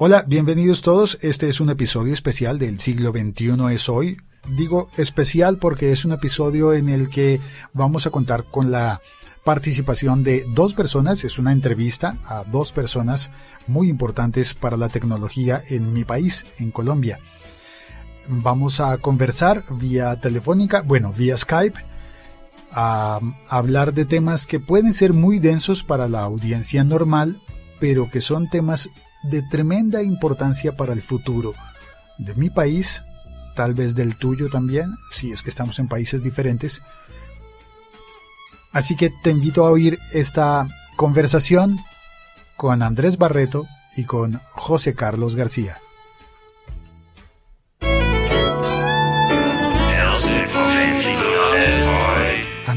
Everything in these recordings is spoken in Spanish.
Hola, bienvenidos todos. Este es un episodio especial del siglo XXI es hoy. Digo especial porque es un episodio en el que vamos a contar con la participación de dos personas. Es una entrevista a dos personas muy importantes para la tecnología en mi país, en Colombia. Vamos a conversar vía telefónica, bueno, vía Skype, a hablar de temas que pueden ser muy densos para la audiencia normal, pero que son temas de tremenda importancia para el futuro de mi país, tal vez del tuyo también, si es que estamos en países diferentes. Así que te invito a oír esta conversación con Andrés Barreto y con José Carlos García.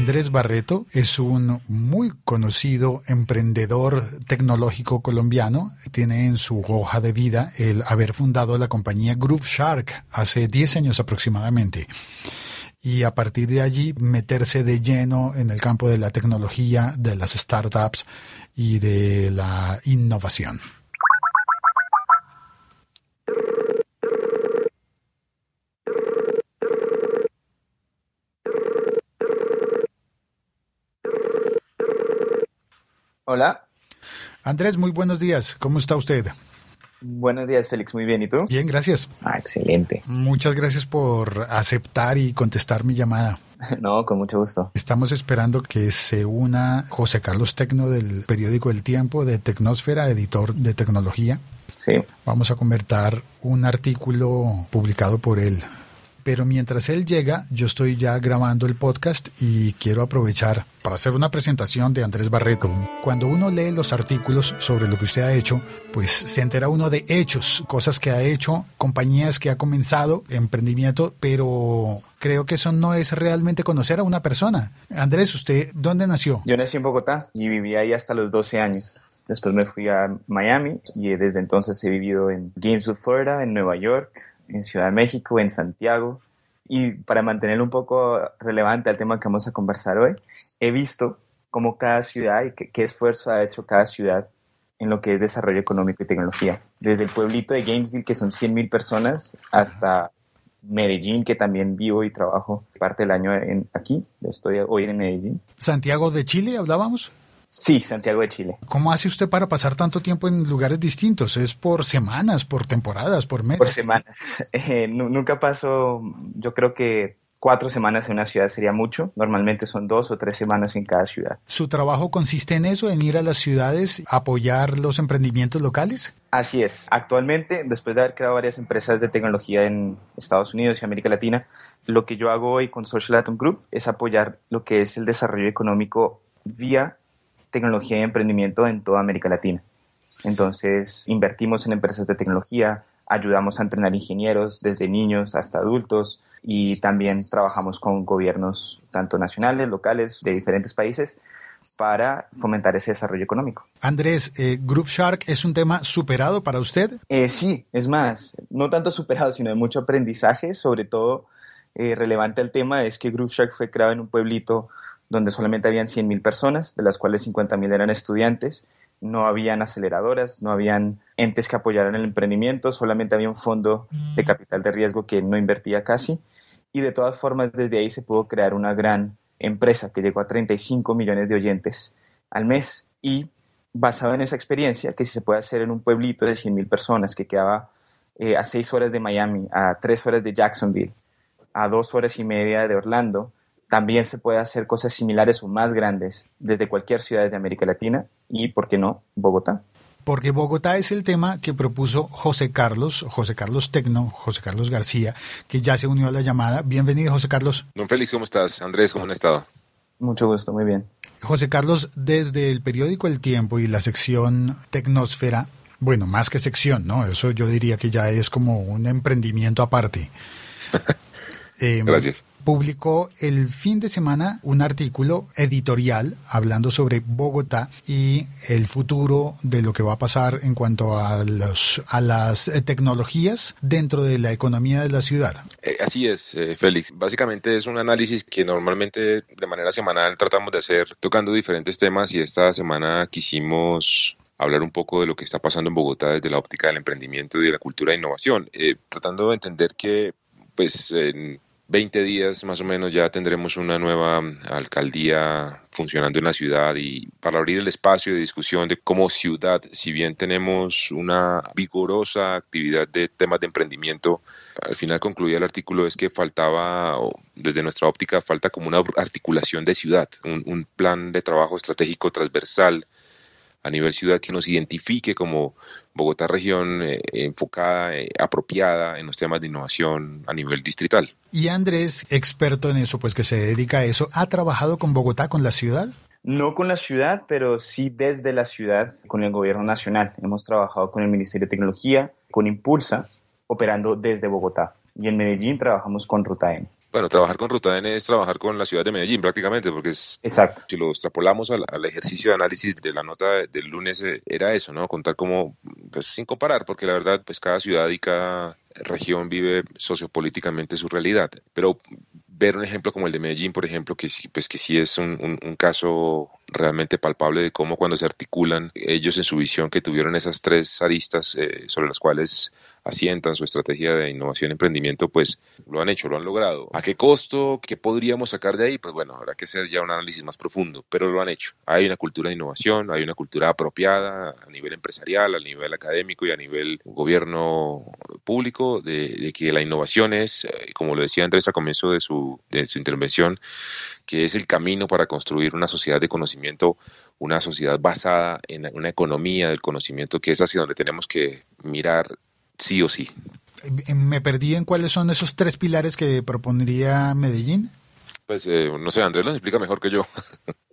Andrés Barreto es un muy conocido emprendedor tecnológico colombiano. Tiene en su hoja de vida el haber fundado la compañía Groove Shark hace 10 años aproximadamente y a partir de allí meterse de lleno en el campo de la tecnología, de las startups y de la innovación. Hola. Andrés, muy buenos días. ¿Cómo está usted? Buenos días, Félix. Muy bien. ¿Y tú? Bien, gracias. Ah, excelente. Muchas gracias por aceptar y contestar mi llamada. No, con mucho gusto. Estamos esperando que se una José Carlos Tecno del periódico El Tiempo de Tecnosfera, editor de tecnología. Sí. Vamos a comentar un artículo publicado por él pero mientras él llega, yo estoy ya grabando el podcast y quiero aprovechar para hacer una presentación de Andrés Barreto. Cuando uno lee los artículos sobre lo que usted ha hecho, pues se entera uno de hechos, cosas que ha hecho, compañías que ha comenzado, emprendimiento, pero creo que eso no es realmente conocer a una persona. Andrés, ¿usted dónde nació? Yo nací en Bogotá y viví ahí hasta los 12 años. Después me fui a Miami y desde entonces he vivido en Gainesville, Florida, en Nueva York, en Ciudad de México, en Santiago. Y para mantenerlo un poco relevante al tema que vamos a conversar hoy, he visto cómo cada ciudad y qué, esfuerzo ha hecho cada ciudad en lo que es desarrollo económico y tecnología. Desde el pueblito de Gainesville, que son 100.000 personas, hasta Medellín, que también vivo y trabajo parte del año en, aquí. Estoy hoy en Medellín. Santiago de Chile, hablábamos. Sí, Santiago de Chile. ¿Cómo hace usted para pasar tanto tiempo en lugares distintos? ¿Es por semanas, por temporadas, por meses? Por semanas. Eh, nunca paso, yo creo que cuatro semanas en una ciudad sería mucho. Normalmente son dos o tres semanas en cada ciudad. ¿Su trabajo consiste en eso, en ir a las ciudades, apoyar los emprendimientos locales? Así es. Actualmente, después de haber creado varias empresas de tecnología en Estados Unidos y América Latina, lo que yo hago hoy con Social Atom Group es apoyar lo que es el desarrollo económico vía tecnología y emprendimiento en toda América Latina. Entonces, invertimos en empresas de tecnología, ayudamos a entrenar ingenieros desde niños hasta adultos y también trabajamos con gobiernos tanto nacionales, locales, de diferentes países para fomentar ese desarrollo económico. Andrés, eh, Group Shark es un tema superado para usted? Eh, sí, es más, no tanto superado, sino de mucho aprendizaje, sobre todo eh, relevante al tema es que Group Shark fue creado en un pueblito donde solamente habían 100.000 personas, de las cuales 50.000 eran estudiantes. No habían aceleradoras, no habían entes que apoyaran el emprendimiento, solamente había un fondo de capital de riesgo que no invertía casi. Y de todas formas, desde ahí se pudo crear una gran empresa que llegó a 35 millones de oyentes al mes. Y basado en esa experiencia, que si se puede hacer en un pueblito de 100.000 personas que quedaba eh, a 6 horas de Miami, a 3 horas de Jacksonville, a 2 horas y media de Orlando, también se puede hacer cosas similares o más grandes desde cualquier ciudad de América Latina y, ¿por qué no, Bogotá? Porque Bogotá es el tema que propuso José Carlos, José Carlos Tecno, José Carlos García, que ya se unió a la llamada. Bienvenido, José Carlos. Don Félix, ¿cómo estás? Andrés, ¿cómo han estado? Mucho gusto, muy bien. José Carlos, desde el periódico El Tiempo y la sección Tecnosfera, bueno, más que sección, ¿no? Eso yo diría que ya es como un emprendimiento aparte. Em, Gracias publicó el fin de semana un artículo editorial hablando sobre Bogotá y el futuro de lo que va a pasar en cuanto a, los, a las tecnologías dentro de la economía de la ciudad. Eh, así es, eh, Félix. Básicamente es un análisis que normalmente de manera semanal tratamos de hacer tocando diferentes temas y esta semana quisimos hablar un poco de lo que está pasando en Bogotá desde la óptica del emprendimiento y de la cultura de innovación, eh, tratando de entender que pues en 20 días más o menos ya tendremos una nueva alcaldía funcionando en la ciudad y para abrir el espacio de discusión de cómo ciudad, si bien tenemos una vigorosa actividad de temas de emprendimiento, al final concluía el artículo es que faltaba, desde nuestra óptica, falta como una articulación de ciudad, un, un plan de trabajo estratégico transversal a nivel ciudad que nos identifique como Bogotá región eh, enfocada, eh, apropiada en los temas de innovación a nivel distrital. Y Andrés, experto en eso, pues que se dedica a eso, ¿ha trabajado con Bogotá, con la ciudad? No con la ciudad, pero sí desde la ciudad con el gobierno nacional. Hemos trabajado con el Ministerio de Tecnología, con Impulsa, operando desde Bogotá. Y en Medellín trabajamos con Ruta N. Bueno, trabajar con Ruta N es trabajar con la ciudad de Medellín prácticamente, porque es, Exacto. si lo extrapolamos al, ejercicio de análisis de la nota del lunes, eh, era eso, ¿no? Contar cómo, pues sin comparar, porque la verdad, pues cada ciudad y cada región vive sociopolíticamente su realidad, pero ver un ejemplo como el de Medellín, por ejemplo, que sí, pues que sí es un, un, caso realmente palpable de cómo cuando se articulan ellos en su visión que tuvieron esas tres aristas eh, sobre las cuales asientan su estrategia de innovación y emprendimiento, pues lo han hecho, lo han logrado. ¿A qué costo? ¿Qué podríamos sacar de ahí? Pues bueno, habrá que hacer ya un análisis más profundo, pero lo han hecho. Hay una cultura de innovación, hay una cultura apropiada a nivel empresarial, a nivel académico y a nivel gobierno público de, que la innovación es, eh, como lo decía Andrés al comienzo de su, de su intervención, que es el camino para construir una sociedad de conocimiento, una sociedad basada en una economía del conocimiento, que es hacia donde tenemos que mirar sí o sí. Eh, me perdí en cuáles son esos tres pilares que propondría Medellín. Pues eh, no sé, Andrés lo explica mejor que yo.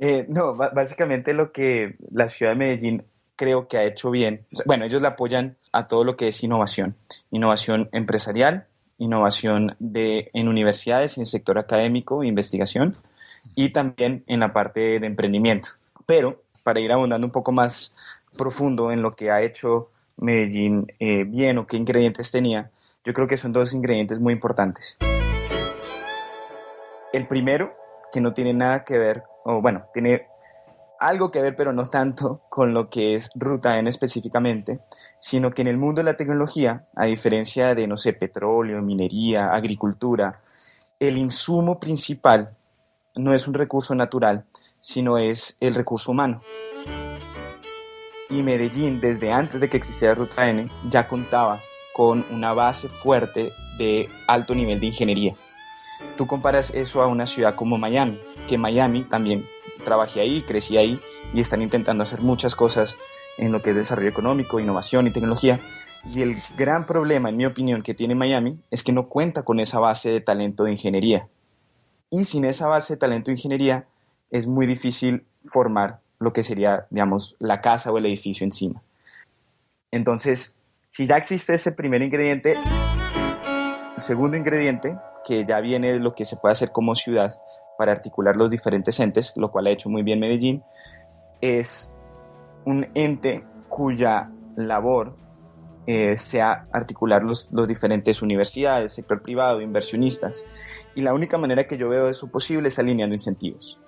Eh, no, básicamente lo que la ciudad de Medellín creo que ha hecho bien, bueno, ellos le apoyan a todo lo que es innovación, innovación empresarial, innovación de, en universidades, en el sector académico, investigación y también en la parte de emprendimiento. Pero para ir abundando un poco más profundo en lo que ha hecho Medellín eh, bien o qué ingredientes tenía, yo creo que son dos ingredientes muy importantes. El primero, que no tiene nada que ver, o bueno, tiene algo que ver, pero no tanto con lo que es Ruta N específicamente, sino que en el mundo de la tecnología, a diferencia de, no sé, petróleo, minería, agricultura, el insumo principal no es un recurso natural, sino es el recurso humano y Medellín, desde antes de que existiera Ruta N, ya contaba con una base fuerte de alto nivel de ingeniería. Tú comparas eso a una ciudad como Miami, que Miami también trabajé ahí, crecí ahí y están intentando hacer muchas cosas en lo que es desarrollo económico, innovación y tecnología. Y el gran problema, en mi opinión, que tiene Miami es que no cuenta con esa base de talento de ingeniería. Y sin esa base de talento de ingeniería es muy difícil formar lo que sería, digamos, la casa o el edificio encima. Entonces, si ya existe ese primer ingrediente, el segundo ingrediente, que ya viene de lo que se puede hacer como ciudad para articular los diferentes entes, lo cual ha hecho muy bien Medellín, es un ente cuya labor eh, sea articular los, los, diferentes universidades, sector privado, inversionistas. Y la única manera que yo veo eso posible es alineando incentivos.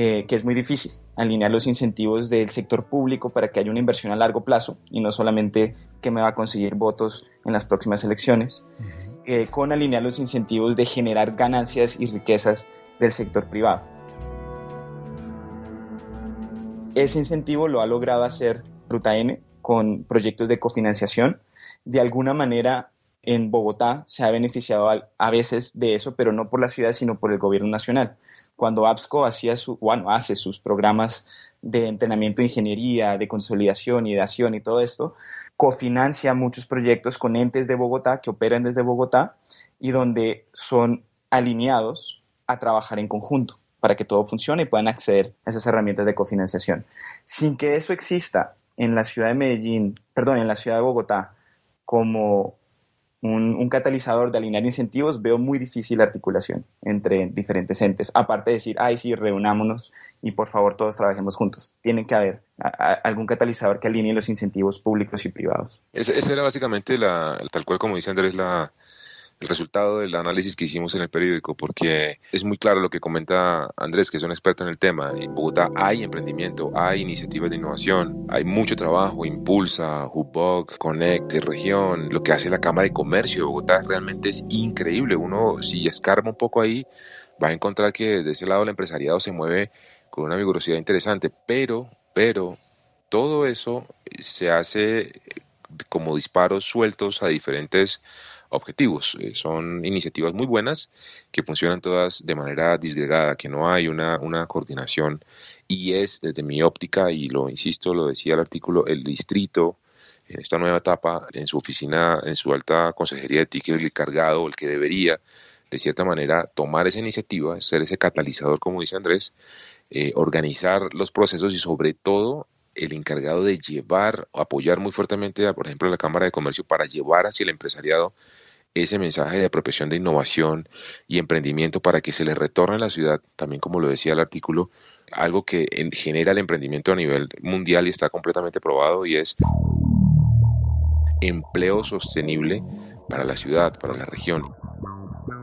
Eh, que es muy difícil, alinear los incentivos del sector público para que haya una inversión a largo plazo y no solamente que me va a conseguir votos en las próximas elecciones, eh, con alinear los incentivos de generar ganancias y riquezas del sector privado. Ese incentivo lo ha logrado hacer Ruta N con proyectos de cofinanciación. De alguna manera, en Bogotá se ha beneficiado a veces de eso, pero no por la ciudad, sino por el gobierno nacional cuando APSCO hacía su, bueno, hace sus programas de entrenamiento de ingeniería, de consolidación y de acción y todo esto, cofinancia muchos proyectos con entes de Bogotá que operan desde Bogotá y donde son alineados a trabajar en conjunto para que todo funcione y puedan acceder a esas herramientas de cofinanciación. Sin que eso exista en la ciudad de Medellín, perdón, en la ciudad de Bogotá, como un, catalizador de alinear incentivos, veo muy difícil la articulación entre diferentes entes. Aparte de decir, ay, sí, reunámonos y por favor todos trabajemos juntos. Tiene que haber algún catalizador que alinee los incentivos públicos y privados. Esa era básicamente, la, tal cual como dice Andrés, la, el resultado del análisis que hicimos en el periódico, porque es muy claro lo que comenta Andrés, que es un experto en el tema. En Bogotá hay emprendimiento, hay iniciativas de innovación, hay mucho trabajo, Impulsa, Hubog, Connect, Región, lo que hace la Cámara de Comercio de Bogotá realmente es increíble. Uno, si escarba un poco ahí, va a encontrar que de ese lado el empresariado se mueve con una vigorosidad interesante, pero, pero, todo eso se hace como disparos sueltos a diferentes objetivos. Eh, son iniciativas muy buenas que funcionan todas de manera disgregada, que no hay una, una coordinación y es desde mi óptica, y lo insisto, lo decía el artículo, el distrito en esta nueva etapa, en su oficina, en su alta consejería de TIC, el encargado, el que debería, de cierta manera, tomar esa iniciativa, ser ese catalizador, como dice Andrés, eh, organizar los procesos y sobre todo el encargado de llevar, apoyar muy fuertemente, por ejemplo, a la Cámara de Comercio para llevar hacia el empresariado ese mensaje de apropiación de innovación y emprendimiento para que se le retorne a la ciudad, también como lo decía el artículo, algo que genera el emprendimiento a nivel mundial y está completamente probado y es empleo sostenible para la ciudad, para la región.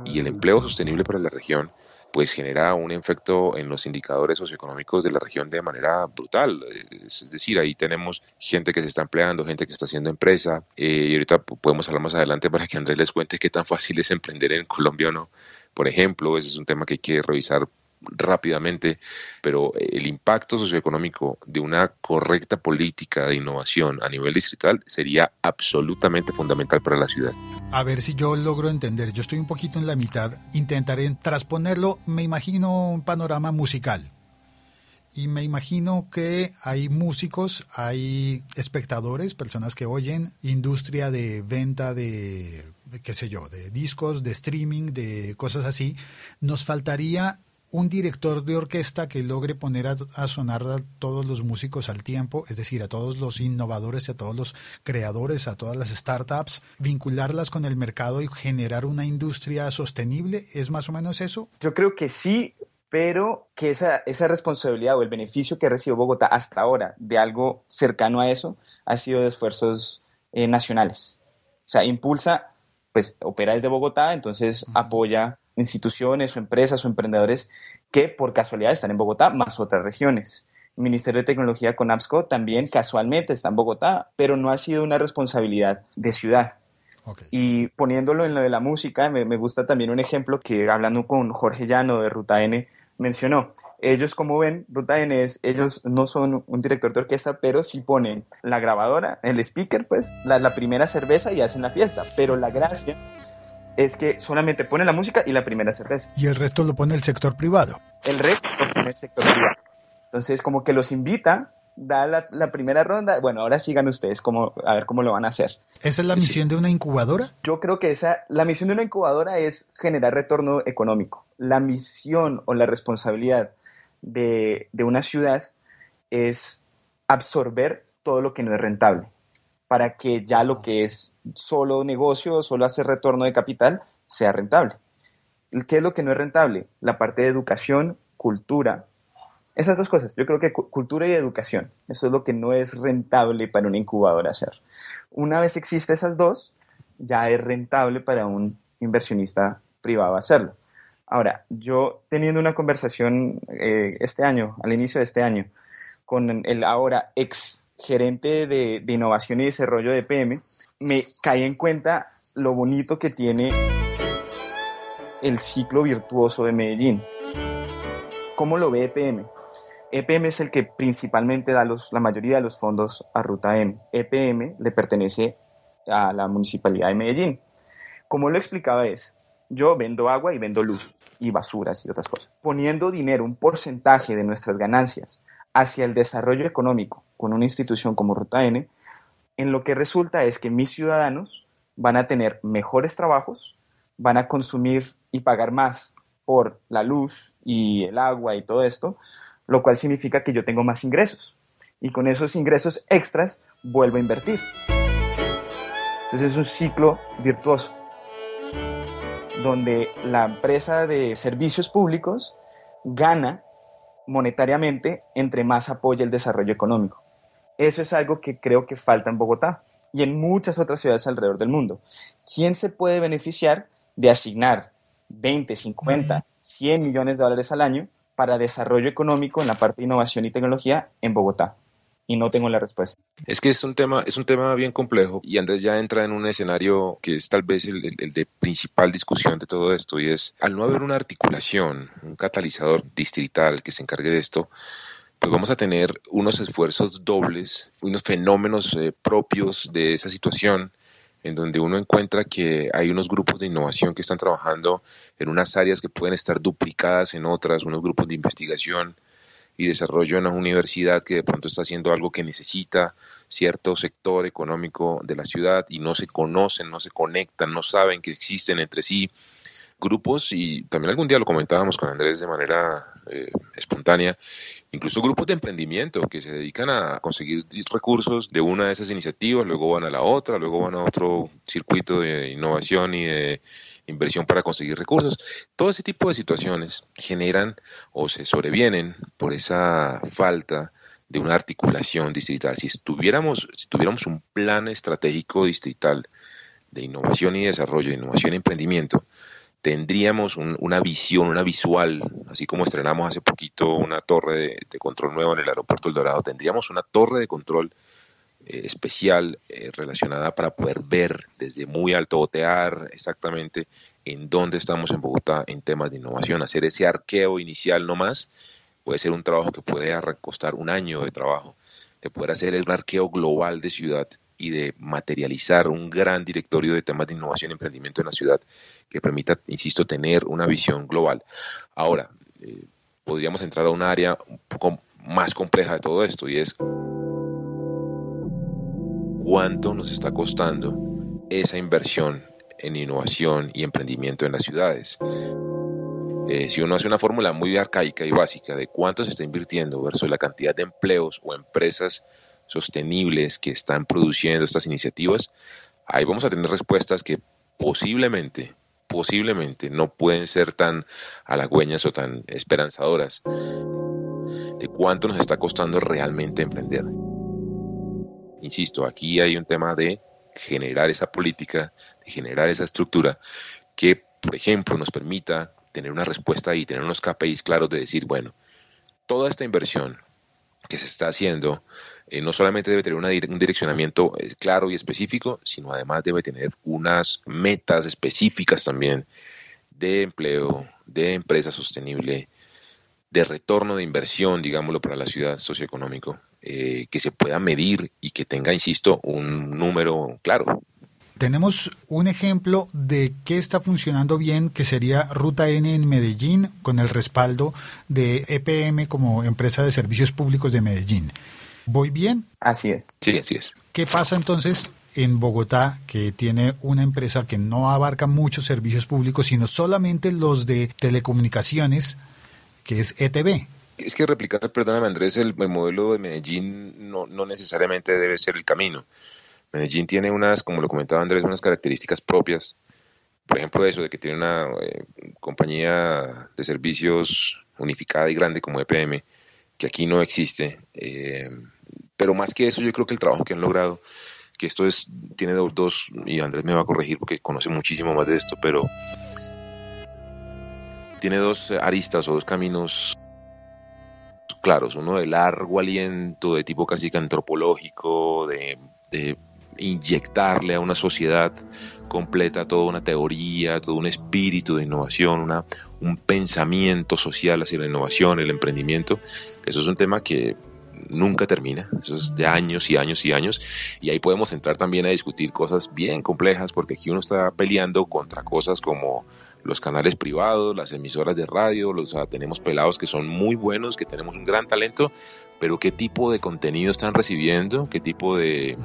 Y el empleo sostenible para la región pues genera un efecto en los indicadores socioeconómicos de la región de manera brutal. Es, decir, ahí tenemos gente que se está empleando, gente que está haciendo empresa, eh, y ahorita podemos hablar más adelante para que Andrés les cuente qué tan fácil es emprender en Colombia o no. Por ejemplo, ese es un tema que hay que revisar rápidamente, pero el impacto socioeconómico de una correcta política de innovación a nivel distrital sería absolutamente fundamental para la ciudad. A ver si yo logro entender, yo estoy un poquito en la mitad, intentaré transponerlo, me imagino un panorama musical. Y me imagino que hay músicos, hay espectadores, personas que oyen, industria de venta de qué sé yo, de discos, de streaming, de cosas así, nos faltaría un director de orquesta que logre poner a, sonar a todos los músicos al tiempo, es decir, a todos los innovadores, a todos los creadores, a todas las startups, vincularlas con el mercado y generar una industria sostenible, ¿es más o menos eso? Yo creo que sí, pero que esa, esa responsabilidad o el beneficio que recibió Bogotá hasta ahora de algo cercano a eso ha sido de esfuerzos eh, nacionales. O sea, Impulsa, pues opera desde Bogotá, entonces apoya instituciones o empresas o emprendedores que por casualidad están en Bogotá, más otras regiones. El Ministerio de Tecnología con APSCO también casualmente está en Bogotá, pero no ha sido una responsabilidad de ciudad. Y poniéndolo en lo de la música, me, gusta también un ejemplo que hablando con Jorge Llano de Ruta N, mencionó. Ellos, como ven, Ruta N es, ellos no son un director de orquesta, pero sí ponen la grabadora, el speaker, pues, la, la primera cerveza y hacen la fiesta. Pero la gracia es que solamente pone la música y la primera cerveza. Y el resto lo pone el sector privado. El resto lo pone el sector privado. Entonces, como que los invita, da la, primera ronda. Bueno, ahora sigan ustedes cómo, a ver cómo lo van a hacer. ¿Esa es la misión de una incubadora? Yo creo que esa, la misión de una incubadora es generar retorno económico. La misión o la responsabilidad de, de una ciudad es absorber todo lo que no es rentable para que ya lo que es solo negocio, solo hacer retorno de capital, sea rentable. ¿Qué es lo que no es rentable? La parte de educación, cultura. Esas dos cosas. Yo creo que cultura y educación. Eso es lo que no es rentable para una incubadora hacer. Una vez existe esas dos, ya es rentable para un inversionista privado hacerlo. Ahora, yo teniendo una conversación eh, este año, al inicio de este año, con el ahora ex gerente de, innovación y desarrollo de EPM, me caí en cuenta lo bonito que tiene el ciclo virtuoso de Medellín. ¿Cómo lo ve EPM? EPM es el que principalmente da la mayoría de los fondos a Ruta M. EPM le pertenece a la Municipalidad de Medellín. Como lo explicaba es, yo vendo agua y vendo luz y basuras y otras cosas. Poniendo dinero, un porcentaje de nuestras ganancias hacia el desarrollo económico con una institución como Ruta N, en lo que resulta es que mis ciudadanos van a tener mejores trabajos, van a consumir y pagar más por la luz y el agua y todo esto, lo cual significa que yo tengo más ingresos. Y con esos ingresos extras vuelvo a invertir. Entonces es un ciclo virtuoso, donde la empresa de servicios públicos gana monetariamente entre más apoya el desarrollo económico. Eso es algo que creo que falta en Bogotá y en muchas otras ciudades alrededor del mundo. ¿Quién se puede beneficiar? de asignar 20, 50, 100 millones de dólares al año para desarrollo económico en la parte de innovación y tecnología en Bogotá? Y no tengo la respuesta. Es que es un tema, es un tema bien complejo y Andrés ya entra en un escenario que es tal vez el, el de principal discusión de todo esto y es al no haber una articulación, un catalizador distrital que se encargue de esto, pues vamos a tener unos esfuerzos dobles, unos fenómenos eh, propios de esa situación en donde uno encuentra que hay unos grupos de innovación que están trabajando en unas áreas que pueden estar duplicadas en otras, unos grupos de investigación y desarrollo en una universidad que de pronto está haciendo algo que necesita cierto sector económico de la ciudad y no se conocen, no se conectan, no saben que existen entre sí grupos. Y también algún día lo comentábamos con Andrés de manera eh, espontánea incluso grupos de emprendimiento que se dedican a conseguir recursos de una de esas iniciativas, luego van a la otra, luego van a otro circuito de innovación y de inversión para conseguir recursos. Todo ese tipo de situaciones generan o se sobrevienen por esa falta de una articulación distrital. Si tuviéramos, si tuviéramos un plan estratégico distrital de innovación y desarrollo, de innovación y emprendimiento, tendríamos una visión, una visual, así como estrenamos hace poquito una torre de, control nueva en el aeropuerto El Dorado, tendríamos una torre de control eh, especial eh, relacionada para poder ver desde muy alto, otear exactamente en dónde estamos en Bogotá en temas de innovación, hacer ese arqueo inicial no más, puede ser un trabajo que puede costar un año de trabajo, de poder hacer un arqueo global de ciudad y de materializar un gran directorio de temas de innovación y emprendimiento en la ciudad que permita, insisto, tener una visión global. Ahora, eh, podríamos entrar a un área un poco más compleja de todo esto y es cuánto nos está costando esa inversión en innovación y emprendimiento en las ciudades. Eh, si uno hace una fórmula muy arcaica y básica de cuánto se está invirtiendo versus la cantidad de empleos o empresas sostenibles que están produciendo estas iniciativas, ahí vamos a tener respuestas que posiblemente, posiblemente no pueden ser tan halagüeñas o tan esperanzadoras de cuánto nos está costando realmente emprender. Insisto, aquí hay un tema de generar esa política, de generar esa estructura que, por ejemplo, nos permita tener una respuesta y tener unos KPIs claros de decir, bueno, toda esta inversión que se está haciendo eh, no solamente debe tener un direccionamiento eh, claro y específico, sino además debe tener unas metas específicas también de empleo, de empresa sostenible, de retorno de inversión, digámoslo, para la ciudad socioeconómico, eh, que se pueda medir y que tenga, insisto, un número claro. Tenemos un ejemplo de qué está funcionando bien, que sería Ruta N en Medellín, con el respaldo de EPM como empresa de servicios públicos de Medellín. ¿Voy bien? Así es. Sí, así es. ¿Qué pasa entonces en Bogotá, que tiene una empresa que no abarca muchos servicios públicos, sino solamente los de telecomunicaciones, que es ETB? Es que replicar, perdóname Andrés, el, modelo de Medellín no, necesariamente debe ser el camino. Medellín tiene unas, como lo comentaba Andrés, unas características propias. Por ejemplo, eso de que tiene una eh, compañía de servicios unificada y grande como EPM, que aquí no existe. Eh, pero más que eso, yo creo que el trabajo que han logrado, que esto es, tiene dos, y Andrés me va a corregir porque conoce muchísimo más de esto, pero tiene dos aristas o dos caminos claros, uno de largo aliento, de tipo casi que antropológico, de, de inyectarle a una sociedad completa toda una teoría, todo un espíritu de innovación, una, un pensamiento social hacia la innovación, el emprendimiento. Eso es un tema que nunca termina, eso es de años y años y años, y ahí podemos entrar también a discutir cosas bien complejas, porque aquí uno está peleando contra cosas como los canales privados, las emisoras de radio, los, tenemos pelados que son muy buenos, que tenemos un gran talento, pero qué tipo de contenido están recibiendo, qué tipo de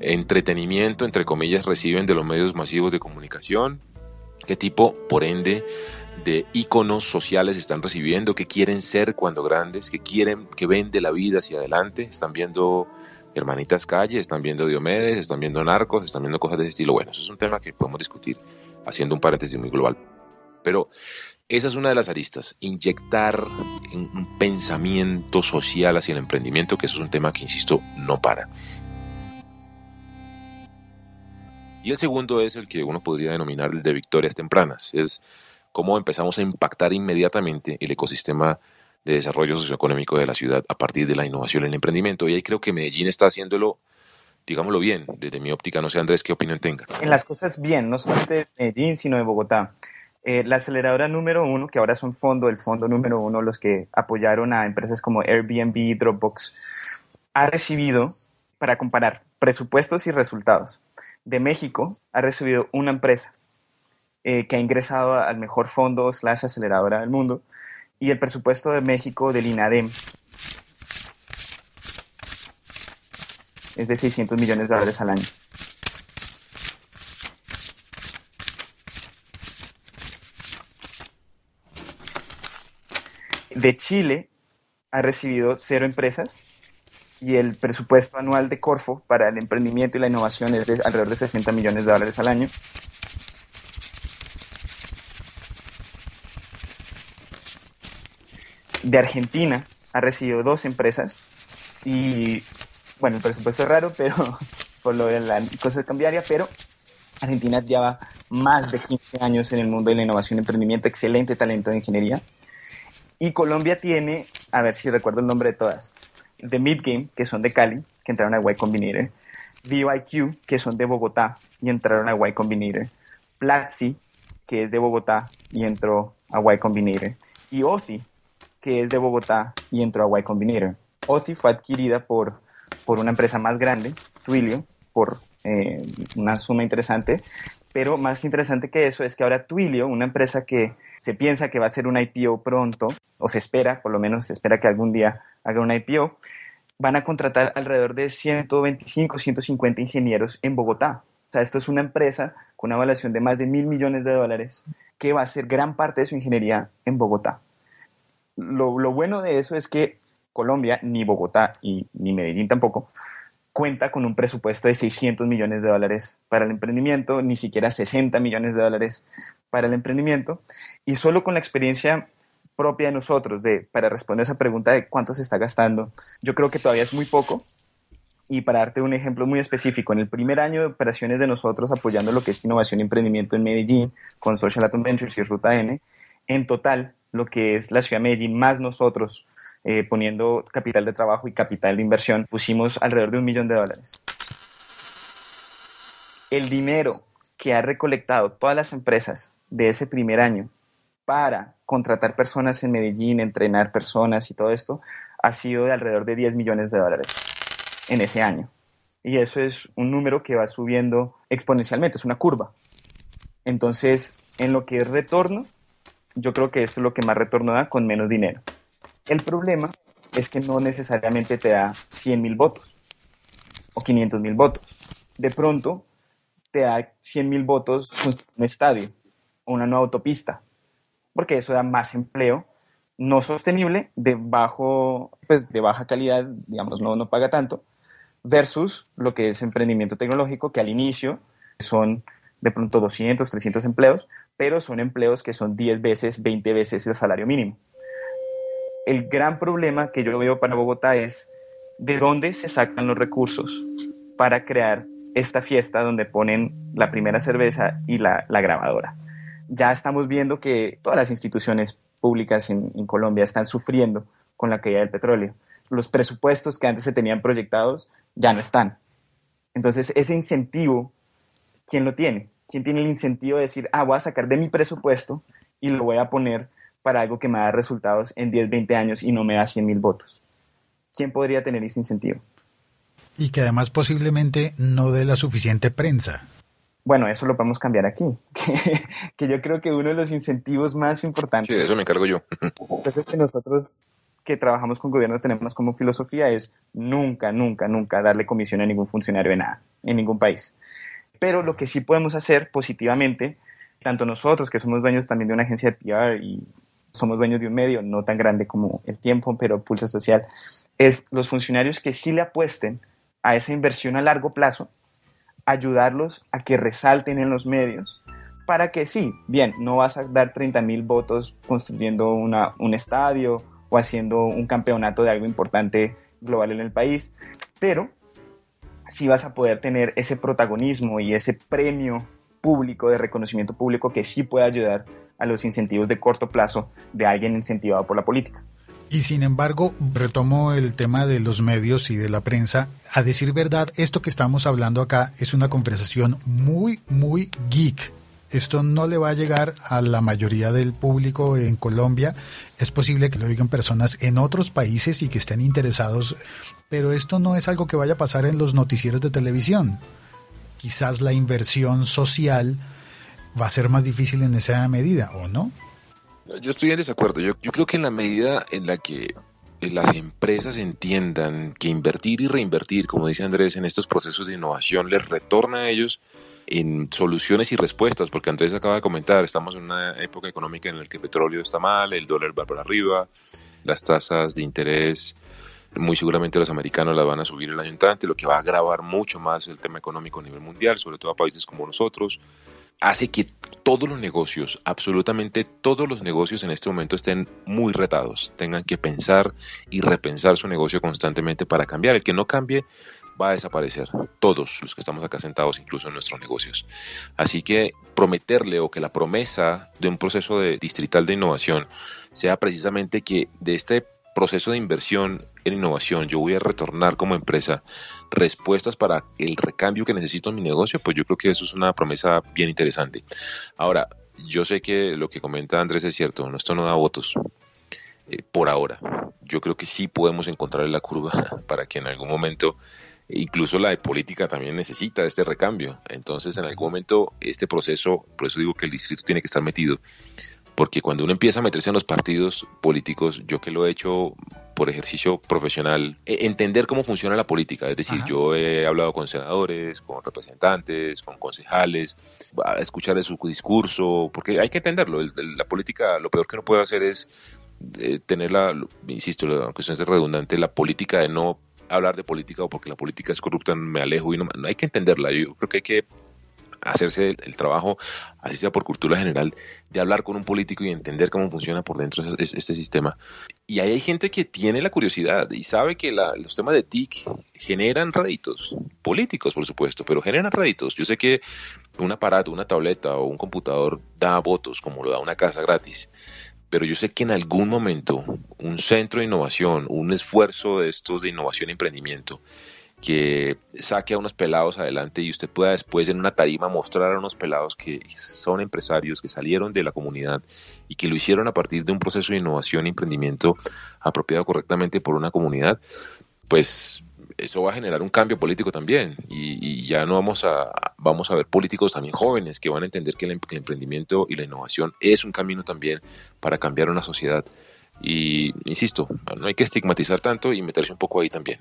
entretenimiento, entre comillas, reciben de los medios masivos de comunicación, qué tipo, por ende, de íconos sociales están recibiendo, qué quieren ser cuando grandes, qué quieren, que ven de la vida hacia adelante, están viendo Hermanitas Calle, están viendo Diomedes, están viendo Narcos, están viendo cosas de ese estilo. Bueno, eso es un tema que podemos discutir haciendo un paréntesis muy global. Pero esa es una de las aristas, inyectar un pensamiento social hacia el emprendimiento, que eso es un tema que, insisto, no para. Y el segundo es el que uno podría denominar el de victorias tempranas, es cómo empezamos a impactar inmediatamente el ecosistema de desarrollo socioeconómico de la ciudad a partir de la innovación en el emprendimiento. Y ahí creo que Medellín está haciéndolo, digámoslo bien, desde mi óptica, no sé Andrés qué opinión tenga. En las cosas bien, no solamente de Medellín, sino de Bogotá. Eh, la aceleradora número uno, que ahora son fondo, el fondo número uno, los que apoyaron a empresas como Airbnb y Dropbox, ha recibido, para comparar presupuestos y resultados, de México ha recibido una empresa eh, que ha ingresado al mejor fondo slash aceleradora del mundo y el presupuesto de México del INADEM es de 600 millones de dólares al año. De Chile ha recibido cero empresas y el presupuesto anual de Corfo para el emprendimiento y la innovación es de alrededor de 60 millones de dólares al año. De Argentina ha recibido dos empresas y bueno, el presupuesto es raro, pero por lo de la cosa cambiaria, pero Argentina lleva más de 15 años en el mundo de la innovación y emprendimiento, excelente talento de ingeniería. Y Colombia tiene, a ver si recuerdo el nombre de todas, The Midgame, que son de Cali, que entraron a Y Combinator, VIQ, que son de Bogotá y entraron a Y Combinator, Platzi, que es de Bogotá y entró a Y Combinator, y OSI, que es de Bogotá y entró a Y Combinator. OSI fue adquirida por, por una empresa más grande, Twilio, por eh, una suma interesante, pero más interesante que eso es que ahora Twilio, una empresa que se piensa que va a ser un IPO pronto, o se espera, por lo menos se espera que algún día haga un IPO, van a contratar alrededor de 125, 150 ingenieros en Bogotá. O sea, esto es una empresa con una evaluación de más de mil millones de dólares que va a hacer gran parte de su ingeniería en Bogotá. Lo, lo bueno de eso es que Colombia, ni Bogotá y ni Medellín tampoco, cuenta con un presupuesto de 600 millones de dólares para el emprendimiento, ni siquiera 60 millones de dólares para el emprendimiento. Y solo con la experiencia propia de nosotros de, para responder esa pregunta de cuánto se está gastando, yo creo que todavía es muy poco. Y para darte un ejemplo muy específico, en el primer año de operaciones de nosotros apoyando lo que es innovación y emprendimiento en Medellín con Social Atom Ventures y Ruta N, en total, lo que es la ciudad de Medellín más nosotros eh, poniendo capital de trabajo y capital de inversión, pusimos alrededor de un millón de dólares. El dinero que ha recolectado todas las empresas de ese primer año para contratar personas en Medellín, entrenar personas y todo esto, ha sido de alrededor de 10 millones de dólares en ese año. Y eso es un número que va subiendo exponencialmente, es una curva. Entonces, en lo que es retorno, yo creo que esto es lo que más retorno da con menos dinero. El problema es que no necesariamente te da 100 mil votos o 500 mil votos. De pronto, te da 100 mil votos un estadio o una nueva autopista porque eso da más empleo no sostenible, de, bajo, pues, de baja calidad, digamos, no, no paga tanto, versus lo que es emprendimiento tecnológico, que al inicio son de pronto 200, 300 empleos, pero son empleos que son 10 veces, 20 veces el salario mínimo. El gran problema que yo veo para Bogotá es de dónde se sacan los recursos para crear esta fiesta donde ponen la primera cerveza y la, la grabadora ya estamos viendo que todas las instituciones públicas en, Colombia están sufriendo con la caída del petróleo. Los presupuestos que antes se tenían proyectados ya no están. Entonces, ese incentivo, ¿quién lo tiene? ¿Quién tiene el incentivo de decir, ah, voy a sacar de mi presupuesto y lo voy a poner para algo que me da resultados en 10, 20 años y no me da 100 mil votos? ¿Quién podría tener ese incentivo? Y que además posiblemente no dé la suficiente prensa bueno, eso lo podemos cambiar aquí, que, yo creo que uno de los incentivos más importantes... Sí, eso me encargo yo. Pues es que nosotros que trabajamos con gobierno tenemos como filosofía es nunca, nunca, nunca darle comisión a ningún funcionario de nada, en ningún país. Pero lo que sí podemos hacer positivamente, tanto nosotros que somos dueños también de una agencia de PR y somos dueños de un medio no tan grande como el tiempo, pero Pulso Social, es los funcionarios que sí le apuesten a esa inversión a largo plazo ayudarlos a que resalten en los medios para que sí, bien, no vas a dar 30 mil votos construyendo una, un estadio o haciendo un campeonato de algo importante global en el país, pero sí vas a poder tener ese protagonismo y ese premio público, de reconocimiento público que sí puede ayudar a los incentivos de corto plazo de alguien incentivado por la política. Y sin embargo, retomo el tema de los medios y de la prensa. A decir verdad, esto que estamos hablando acá es una conversación muy, muy geek. Esto no le va a llegar a la mayoría del público en Colombia. Es posible que lo digan personas en otros países y que estén interesados, pero esto no es algo que vaya a pasar en los noticieros de televisión. Quizás la inversión social va a ser más difícil en esa medida, ¿o no? Yo estoy en desacuerdo. Yo, yo creo que en la medida en la que las empresas entiendan que invertir y reinvertir, como dice Andrés, en estos procesos de innovación les retorna a ellos en soluciones y respuestas, porque Andrés acaba de comentar, estamos en una época económica en la que el petróleo está mal, el dólar va por arriba, las tasas de interés muy seguramente los americanos las van a subir el año entrante, lo que va a agravar mucho más el tema económico a nivel mundial, sobre todo a países como nosotros hace que todos los negocios, absolutamente todos los negocios en este momento estén muy retados, tengan que pensar y repensar su negocio constantemente para cambiar. El que no cambie va a desaparecer, todos los que estamos acá sentados, incluso en nuestros negocios. Así que prometerle o que la promesa de un proceso de distrital de innovación sea precisamente que de este proceso de inversión en innovación, yo voy a retornar como empresa respuestas para el recambio que necesito en mi negocio, pues yo creo que eso es una promesa bien interesante. Ahora, yo sé que lo que comenta Andrés es cierto, esto no da votos. Eh, por ahora, yo creo que sí podemos encontrar la curva para que en algún momento incluso la de política también necesita este recambio. Entonces, en algún momento, este proceso, por eso digo que el distrito tiene que estar metido, porque cuando uno empieza a meterse en los partidos políticos, yo que lo he hecho por ejercicio profesional, e, entender cómo funciona la política, es decir, yo he hablado con senadores, con representantes, con concejales, a escuchar su discurso, porque hay que entenderlo, la política lo peor que uno puede hacer es eh, tener la, insisto, aunque sea redundante, la política de no hablar de política o porque la política es corrupta me alejo y no, hay que entenderla, yo creo que hay que hacerse el, trabajo, así sea por cultura general, de hablar con un político y entender cómo funciona por dentro este, sistema. Y ahí hay gente que tiene la curiosidad y sabe que los temas de TIC generan réditos, políticos por supuesto, pero generan réditos. Yo sé que un aparato, una tableta o un computador da votos como lo da una casa gratis, pero yo sé que en algún momento un centro de innovación, un esfuerzo de estos de innovación y emprendimiento, que saque a unos pelados adelante y usted pueda después en una tarima mostrar a unos pelados que son empresarios, que salieron de la comunidad y que lo hicieron a partir de un proceso de innovación y emprendimiento apropiado correctamente por una comunidad, pues eso va a generar un cambio político también. Y, ya no vamos a vamos a ver políticos también jóvenes que van a entender que el, que el emprendimiento y la innovación es un camino también para cambiar una sociedad. Y insisto no hay que estigmatizar tanto y meterse un poco ahí también.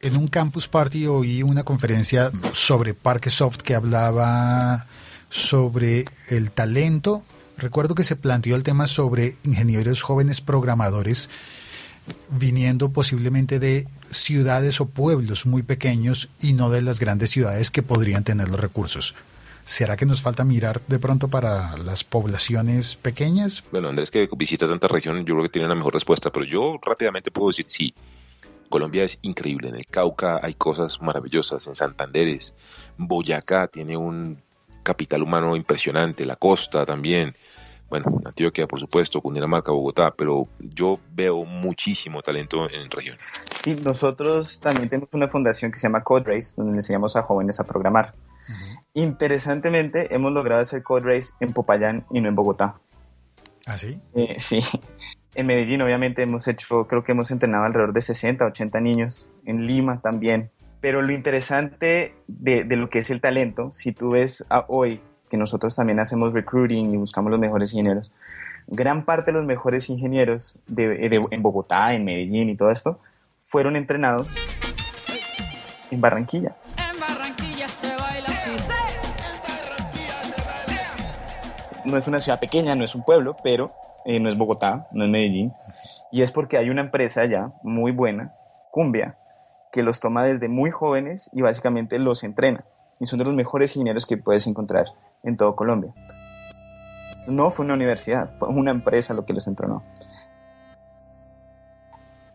En un campus party oí una conferencia sobre Parquesoft que hablaba sobre el talento. Recuerdo que se planteó el tema sobre ingenieros jóvenes programadores viniendo posiblemente de ciudades o pueblos muy pequeños y no de las grandes ciudades que podrían tener los recursos. ¿Será que nos falta mirar de pronto para las poblaciones pequeñas? Bueno, Andrés, que visita tanta región, yo creo que tiene una mejor respuesta, pero yo rápidamente puedo decir sí. Colombia es increíble. En el Cauca hay cosas maravillosas, en Santanderes, Boyacá tiene un capital humano impresionante, la costa también. Bueno, Antioquia, por supuesto, Cundinamarca, Bogotá, pero yo veo muchísimo talento en la región. Sí, nosotros también tenemos una fundación que se llama Code Race, donde enseñamos a jóvenes a programar. Interesantemente, hemos logrado hacer Code Race en Popayán y no en Bogotá. ¿Ah, sí? Eh, sí. En Medellín obviamente hemos hecho, creo que hemos entrenado alrededor de 60, 80 niños. En Lima también. Pero lo interesante de, lo que es el talento, si tú ves hoy que nosotros también hacemos recruiting y buscamos los mejores ingenieros, gran parte de los mejores ingenieros en Bogotá, en Medellín y todo esto, fueron entrenados en Barranquilla. En Barranquilla se baila así. No es una ciudad pequeña, no es un pueblo, pero eh, no es Bogotá, no es Medellín, y es porque hay una empresa ya muy buena, Cumbia, que los toma desde muy jóvenes y básicamente los entrena. Y son de los mejores ingenieros que puedes encontrar en todo Colombia. No fue una universidad, fue una empresa lo que los entrenó.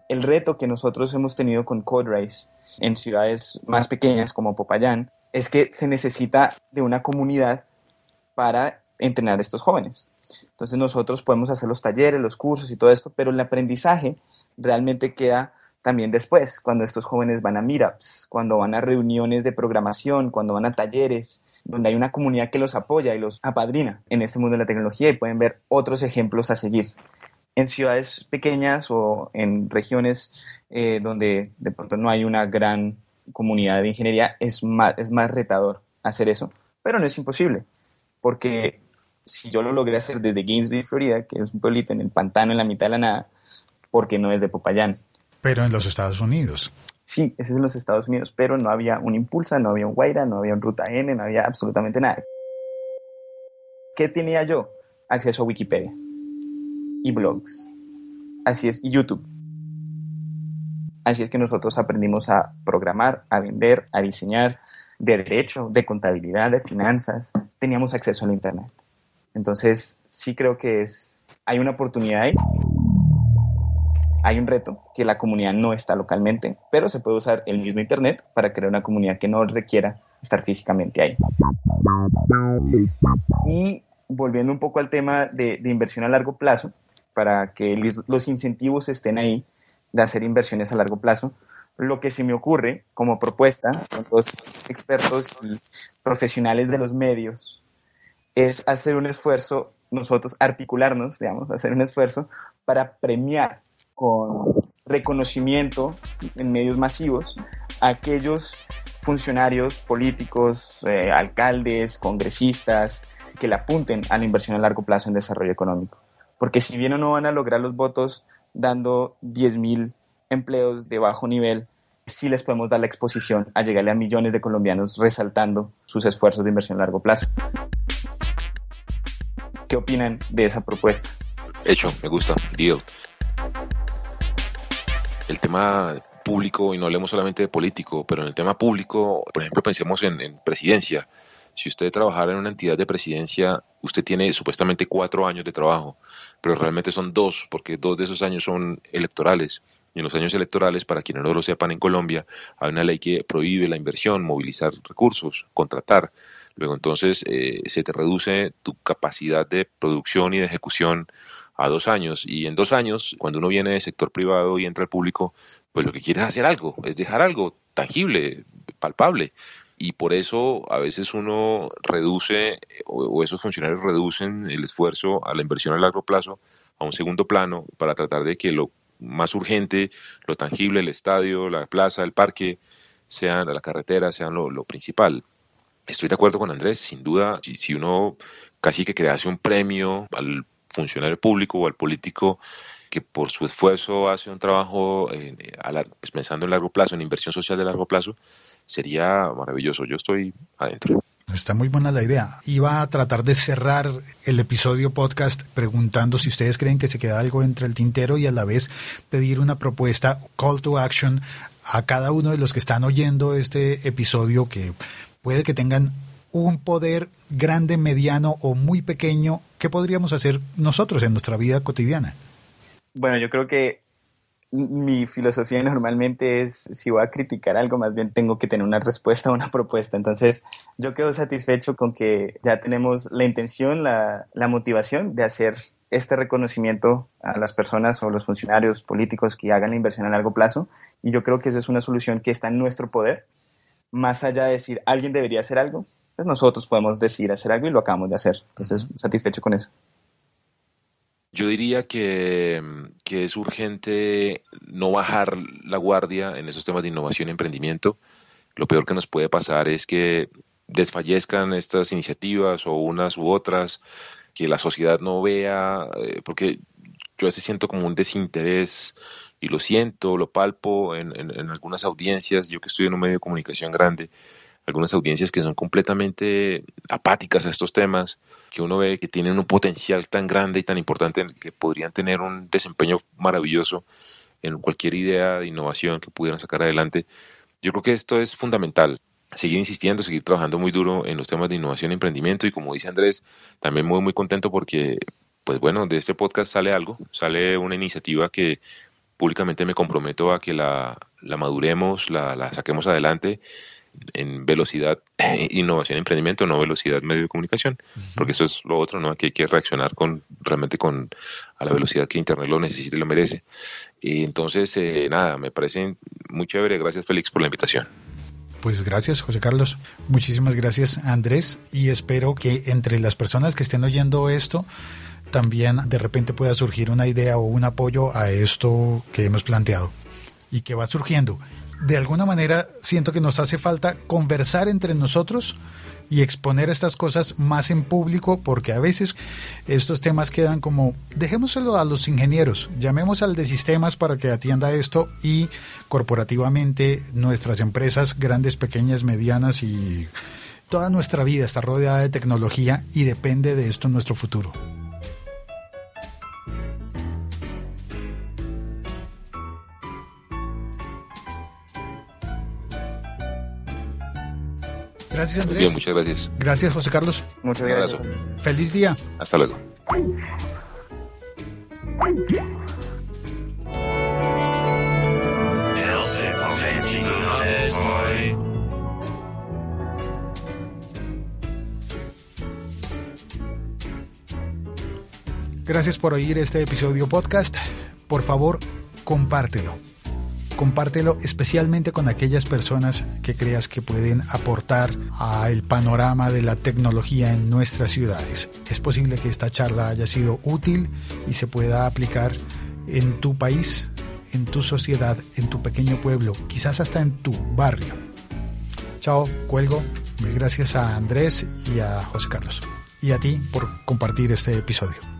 El reto que nosotros hemos tenido con CodeRace en ciudades más pequeñas como Popayán, es que se necesita de una comunidad para entrenar a estos jóvenes. Entonces nosotros podemos hacer los talleres, los cursos y todo esto, pero el aprendizaje realmente queda también después, cuando estos jóvenes van a meetups, cuando van a reuniones de programación, cuando van a talleres, donde hay una comunidad que los apoya y los apadrina en este mundo de la tecnología y pueden ver otros ejemplos a seguir. En ciudades pequeñas o en regiones eh, donde de pronto no hay una gran comunidad de ingeniería, es más, es más retador hacer eso, pero no es imposible, porque si yo lo logré hacer desde Gainesville, Florida, que es un pueblito en el pantano, en la mitad de la nada, porque no es de Popayán. Pero en los Estados Unidos. Sí, ese es en los Estados Unidos, pero no había un Impulsa, no había un Guaira, no había un Ruta N, no había absolutamente nada. ¿Qué tenía yo? Acceso a Wikipedia y blogs. Así es, y YouTube. Así es que nosotros aprendimos a programar, a vender, a diseñar, de derecho, de contabilidad, de finanzas. Teníamos acceso al Internet. Entonces, sí creo que es, hay una oportunidad ahí. Hay un reto que la comunidad no está localmente, pero se puede usar el mismo Internet para crear una comunidad que no requiera estar físicamente ahí. Y volviendo un poco al tema de, de inversión a largo plazo, para que los incentivos estén ahí de hacer inversiones a largo plazo, lo que se me ocurre como propuesta con los expertos y profesionales de los medios es hacer un esfuerzo, nosotros articularnos, digamos, hacer un esfuerzo para premiar con reconocimiento en medios masivos a aquellos funcionarios políticos, eh, alcaldes, congresistas, que le apunten a la inversión a largo plazo en desarrollo económico. Porque si bien no van a lograr los votos dando 10.000 empleos de bajo nivel, sí les podemos dar la exposición a llegarle a millones de colombianos resaltando sus esfuerzos de inversión a largo plazo. ¿Qué opinan de esa propuesta? Hecho, me gusta, deal. El tema público, y no hablemos solamente de político, pero en el tema público, por ejemplo, pensemos en, presidencia. Si usted trabajara en una entidad de presidencia, usted tiene supuestamente cuatro años de trabajo, pero realmente son dos, porque dos de esos años son electorales. Y en los años electorales, para quienes no lo sepan en Colombia, hay una ley que prohíbe la inversión, movilizar recursos, contratar. Luego entonces eh, se te reduce tu capacidad de producción y de ejecución a dos años. Y en dos años, cuando uno viene del sector privado y entra al público, pues lo que quiere es hacer algo, es dejar algo tangible, palpable. Y por eso a veces uno reduce, o, esos funcionarios reducen el esfuerzo a la inversión a largo plazo a un segundo plano para tratar de que lo más urgente, lo tangible, el estadio, la plaza, el parque, sean la carretera, sean lo principal. Estoy de acuerdo con Andrés, sin duda, si, uno casi que crease un premio al funcionario público o al político que por su esfuerzo hace un trabajo eh, pues pensando en largo plazo, en inversión social de largo plazo, sería maravilloso. Yo estoy adentro. Está muy buena la idea. Iba a tratar de cerrar el episodio podcast preguntando si ustedes creen que se queda algo entre el tintero y a la vez pedir una propuesta, call to action, a cada uno de los que están oyendo este episodio que puede que tengan un poder grande, mediano o muy pequeño. ¿Qué podríamos hacer nosotros en nuestra vida cotidiana? Bueno, yo creo que mi filosofía normalmente es, si voy a criticar algo, más bien tengo que tener una respuesta o una propuesta. Entonces, yo quedo satisfecho con que ya tenemos la intención, la, la motivación de hacer este reconocimiento a las personas o los funcionarios políticos que hagan la inversión a largo plazo. Y yo creo que eso es una solución que está en nuestro poder más allá de decir alguien debería hacer algo, pues nosotros podemos decidir hacer algo y lo acabamos de hacer. Entonces, satisfecho con eso. Yo diría que, es urgente no bajar la guardia en esos temas de innovación y emprendimiento. Lo peor que nos puede pasar es que desfallezcan estas iniciativas o unas u otras, que la sociedad no vea, eh, porque yo a veces siento como un desinterés y lo siento, lo palpo en, en, algunas audiencias, yo que estoy en un medio de comunicación grande, algunas audiencias que son completamente apáticas a estos temas, que uno ve que tienen un potencial tan grande y tan importante que podrían tener un desempeño maravilloso en cualquier idea de innovación que pudieran sacar adelante. Yo creo que esto es fundamental, seguir insistiendo, seguir trabajando muy duro en los temas de innovación y emprendimiento y como dice Andrés, también muy muy contento porque pues bueno, de este podcast sale algo, sale una iniciativa que públicamente me comprometo a que la, la maduremos, la, la saquemos adelante en velocidad, innovación, emprendimiento, no velocidad, medio de comunicación, porque eso es lo otro, ¿no? Que hay que reaccionar con realmente con a la velocidad que Internet lo necesita y lo merece. Y entonces, eh, nada, me parece muy chévere. Gracias, Félix, por la invitación. Pues gracias, José Carlos. Muchísimas gracias, Andrés. Y espero que entre las personas que estén oyendo esto, también de repente pueda surgir una idea o un apoyo a esto que hemos planteado y que va surgiendo de alguna manera siento que nos hace falta conversar entre nosotros y exponer estas cosas más en público porque a veces estos temas quedan como dejémoselo a los ingenieros, llamemos al de sistemas para que atienda esto y corporativamente nuestras empresas grandes, pequeñas, medianas y toda nuestra vida está rodeada de tecnología y depende de esto nuestro futuro. Gracias, Andrés. Bien, muchas gracias. Gracias, José Carlos. Muchas gracias. Feliz día. Hasta luego. Gracias por oír este episodio podcast. Por favor, compártelo compártelo especialmente con aquellas personas que creas que pueden aportar al panorama de la tecnología en nuestras ciudades. Es posible que esta charla haya sido útil y se pueda aplicar en tu país, en tu sociedad, en tu pequeño pueblo, quizás hasta en tu barrio. Chao, cuelgo. Gracias a Andrés y a José Carlos. Y a ti por compartir este episodio.